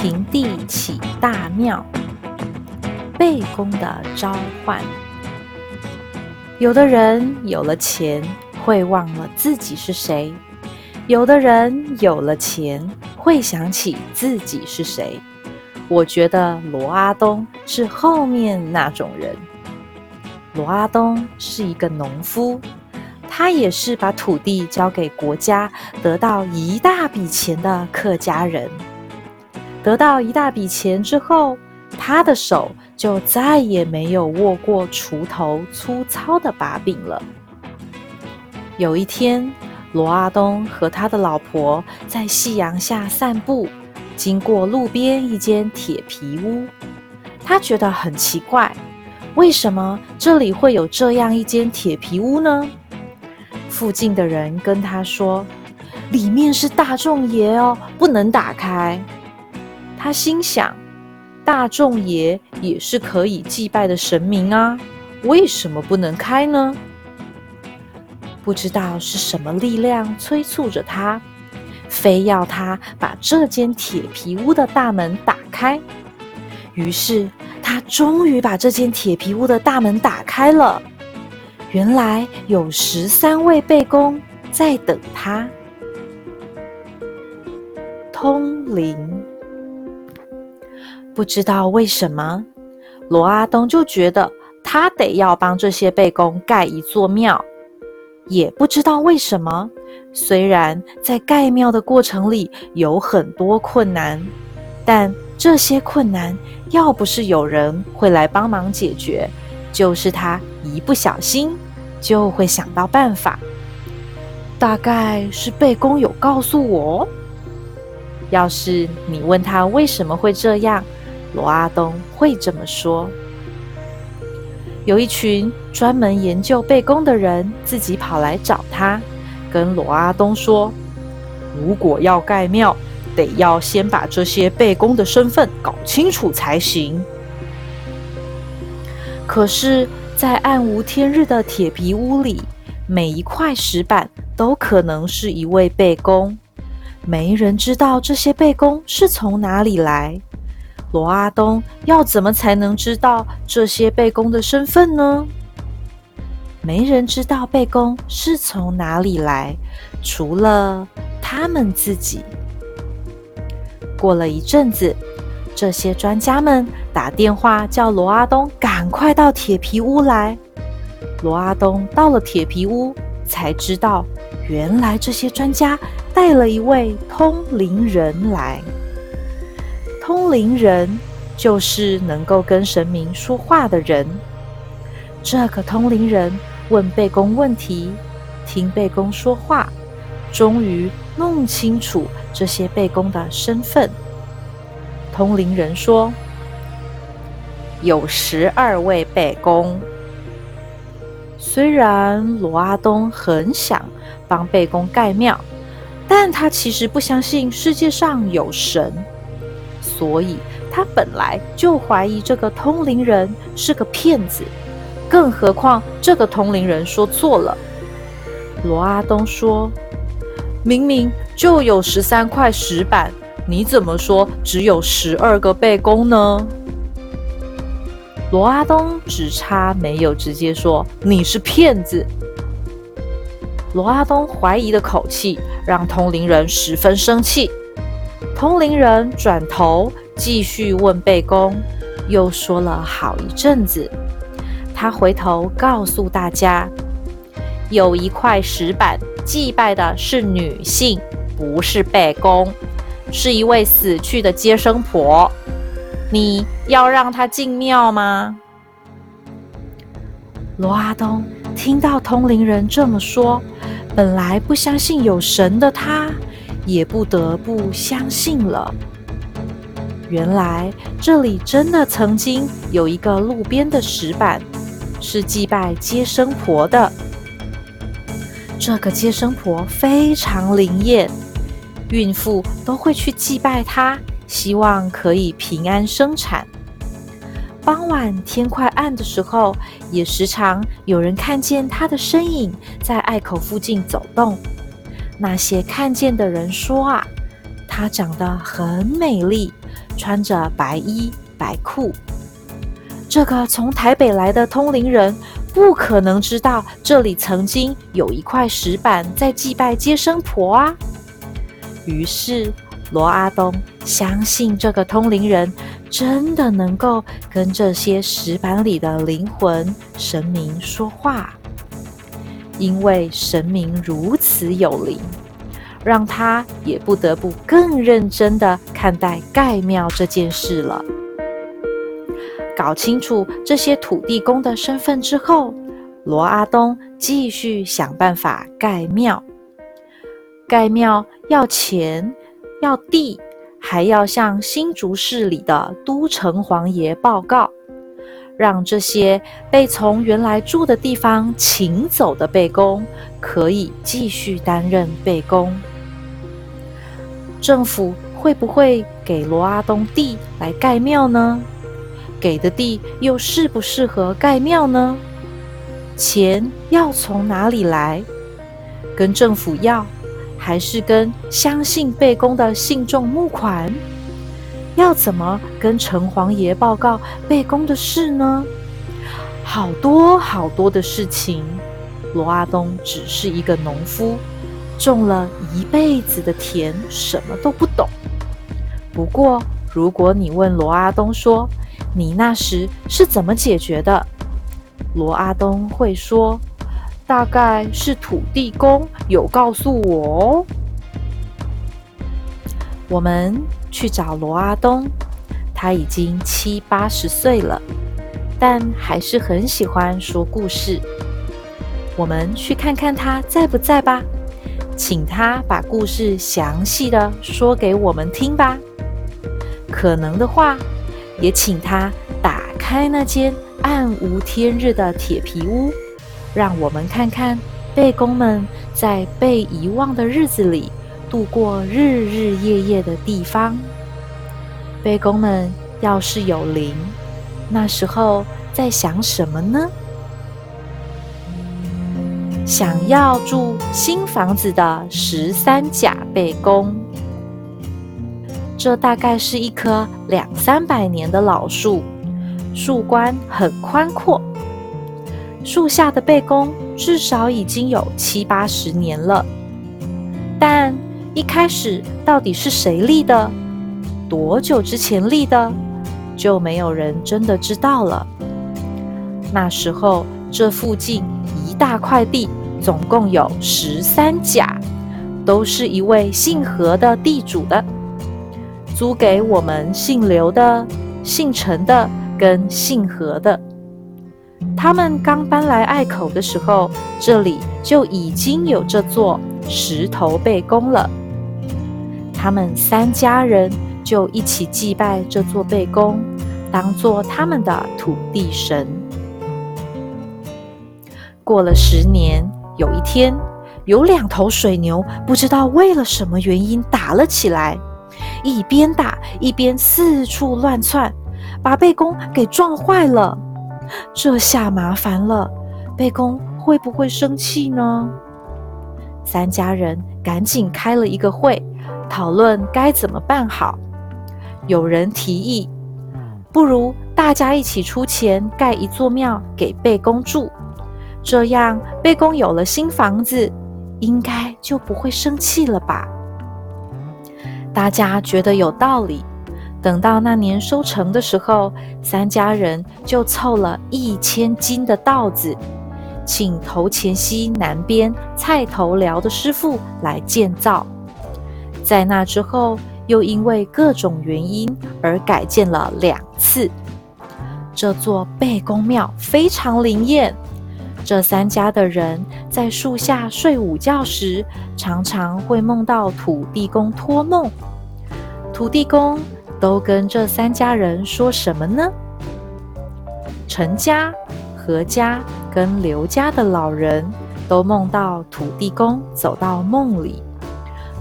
平地起大庙。背公的召唤。有的人有了钱会忘了自己是谁，有的人有了钱会想起自己是谁。我觉得罗阿东是后面那种人。罗阿东是一个农夫，他也是把土地交给国家，得到一大笔钱的客家人。得到一大笔钱之后，他的手就再也没有握过锄头粗糙的把柄了。有一天，罗阿东和他的老婆在夕阳下散步。经过路边一间铁皮屋，他觉得很奇怪，为什么这里会有这样一间铁皮屋呢？附近的人跟他说：“里面是大众爷哦，不能打开。”他心想：“大众爷也是可以祭拜的神明啊，为什么不能开呢？”不知道是什么力量催促着他。非要他把这间铁皮屋的大门打开，于是他终于把这间铁皮屋的大门打开了。原来有十三位背公在等他。通灵，不知道为什么，罗阿东就觉得他得要帮这些背公盖一座庙，也不知道为什么。虽然在盖庙的过程里有很多困难，但这些困难要不是有人会来帮忙解决，就是他一不小心就会想到办法。大概是贝公有告诉我，要是你问他为什么会这样，罗阿东会这么说：有一群专门研究贝公的人自己跑来找他。跟罗阿东说：“如果要盖庙，得要先把这些背公的身份搞清楚才行。”可是，在暗无天日的铁皮屋里，每一块石板都可能是一位背公，没人知道这些背公是从哪里来。罗阿东要怎么才能知道这些背公的身份呢？没人知道贝公是从哪里来，除了他们自己。过了一阵子，这些专家们打电话叫罗阿东赶快到铁皮屋来。罗阿东到了铁皮屋，才知道原来这些专家带了一位通灵人来。通灵人就是能够跟神明说话的人。这个通灵人。问贝公问题，听贝公说话，终于弄清楚这些贝公的身份。通灵人说：“有十二位贝公。”虽然罗阿东很想帮贝公盖庙，但他其实不相信世界上有神，所以他本来就怀疑这个通灵人是个骗子。更何况，这个通灵人说错了。罗阿东说：“明明就有十三块石板，你怎么说只有十二个背弓呢？”罗阿东只差没有直接说你是骗子。罗阿东怀疑的口气让通灵人十分生气。通灵人转头继续问背公，又说了好一阵子。他回头告诉大家，有一块石板祭拜的是女性，不是背公，是一位死去的接生婆。你要让她进庙吗？罗阿东听到通灵人这么说，本来不相信有神的他，也不得不相信了。原来这里真的曾经有一个路边的石板。是祭拜接生婆的。这个接生婆非常灵验，孕妇都会去祭拜她，希望可以平安生产。傍晚天快暗的时候，也时常有人看见她的身影在隘口附近走动。那些看见的人说啊，她长得很美丽，穿着白衣白裤。这个从台北来的通灵人不可能知道这里曾经有一块石板在祭拜接生婆啊。于是罗阿东相信这个通灵人真的能够跟这些石板里的灵魂神明说话，因为神明如此有灵，让他也不得不更认真的看待盖庙这件事了。搞清楚这些土地公的身份之后，罗阿东继续想办法盖庙。盖庙要钱，要地，还要向新竹市里的都城隍爷报告，让这些被从原来住的地方请走的背公可以继续担任背公。政府会不会给罗阿东地来盖庙呢？给的地又适不适合盖庙呢？钱要从哪里来？跟政府要，还是跟相信背公的信众募款？要怎么跟城隍爷报告背公的事呢？好多好多的事情。罗阿东只是一个农夫，种了一辈子的田，什么都不懂。不过，如果你问罗阿东说，你那时是怎么解决的？罗阿东会说：“大概是土地公有告诉我哦。”我们去找罗阿东，他已经七八十岁了，但还是很喜欢说故事。我们去看看他在不在吧，请他把故事详细的说给我们听吧。可能的话。也请他打开那间暗无天日的铁皮屋，让我们看看贝公们在被遗忘的日子里度过日日夜夜的地方。贝公们要是有灵，那时候在想什么呢？想要住新房子的十三甲背公。这大概是一棵两三百年的老树，树冠很宽阔。树下的背公至少已经有七八十年了，但一开始到底是谁立的，多久之前立的，就没有人真的知道了。那时候，这附近一大块地，总共有十三甲，都是一位姓何的地主的。租给我们姓刘的、姓陈的跟姓何的。他们刚搬来隘口的时候，这里就已经有这座石头背公了。他们三家人就一起祭拜这座背公，当做他们的土地神。过了十年，有一天，有两头水牛，不知道为了什么原因打了起来。一边打一边四处乱窜，把贝公给撞坏了。这下麻烦了，贝公会不会生气呢？三家人赶紧开了一个会，讨论该怎么办好。有人提议，不如大家一起出钱盖一座庙给贝公住，这样贝公有了新房子，应该就不会生气了吧。大家觉得有道理。等到那年收成的时候，三家人就凑了一千斤的稻子，请头前溪南边菜头寮的师傅来建造。在那之后，又因为各种原因而改建了两次。这座背公庙非常灵验。这三家的人在树下睡午觉时，常常会梦到土地公托梦。土地公都跟这三家人说什么呢？陈家、何家跟刘家的老人都梦到土地公走到梦里，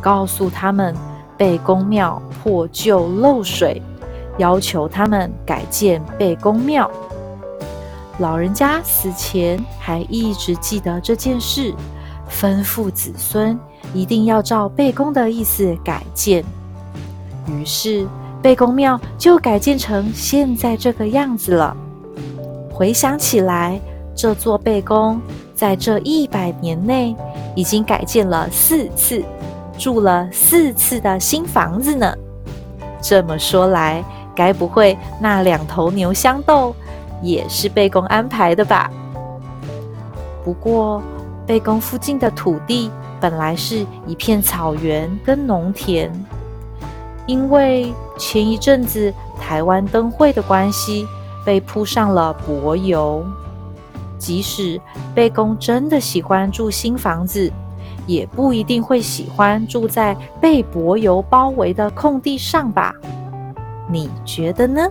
告诉他们背公庙破旧漏水，要求他们改建背公庙。老人家死前还一直记得这件事，吩咐子孙一定要照背公的意思改建。于是，贝公庙就改建成现在这个样子了。回想起来，这座贝宫在这一百年内已经改建了四次，住了四次的新房子呢。这么说来，该不会那两头牛相斗也是贝公安排的吧？不过，贝公附近的土地本来是一片草原跟农田，因为前一阵子台湾灯会的关系。被铺上了柏油，即使贝公真的喜欢住新房子，也不一定会喜欢住在被柏油包围的空地上吧？你觉得呢？